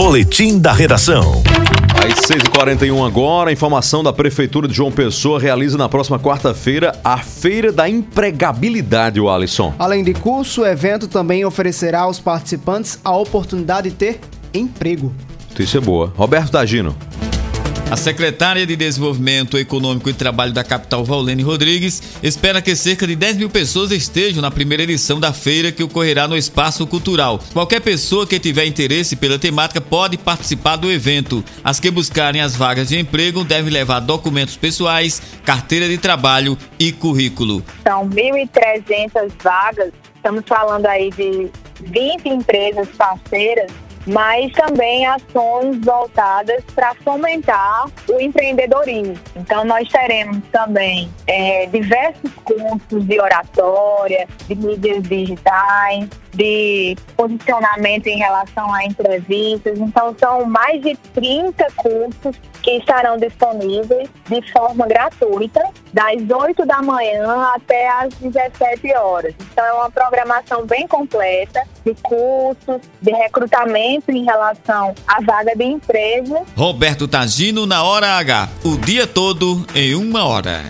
Boletim da Redação. Às 6h41 agora, a informação da Prefeitura de João Pessoa realiza na próxima quarta-feira a Feira da Empregabilidade, o Alisson. Além de curso, o evento também oferecerá aos participantes a oportunidade de ter emprego. Isso é boa. Roberto Dagino. A secretária de Desenvolvimento Econômico e Trabalho da capital, Vaulene Rodrigues, espera que cerca de 10 mil pessoas estejam na primeira edição da feira que ocorrerá no Espaço Cultural. Qualquer pessoa que tiver interesse pela temática pode participar do evento. As que buscarem as vagas de emprego devem levar documentos pessoais, carteira de trabalho e currículo. São 1.300 vagas, estamos falando aí de 20 empresas parceiras mas também ações voltadas para fomentar o empreendedorismo. Então, nós teremos também é, diversos cursos de oratória, de mídias digitais, de posicionamento em relação a entrevistas. Então, são mais de 30 cursos que estarão disponíveis de forma gratuita, das 8 da manhã até as 17 horas. Então, é uma programação bem completa de cursos, de recrutamento em relação à vaga de emprego. Roberto Tagino na Hora H, o dia todo em uma hora.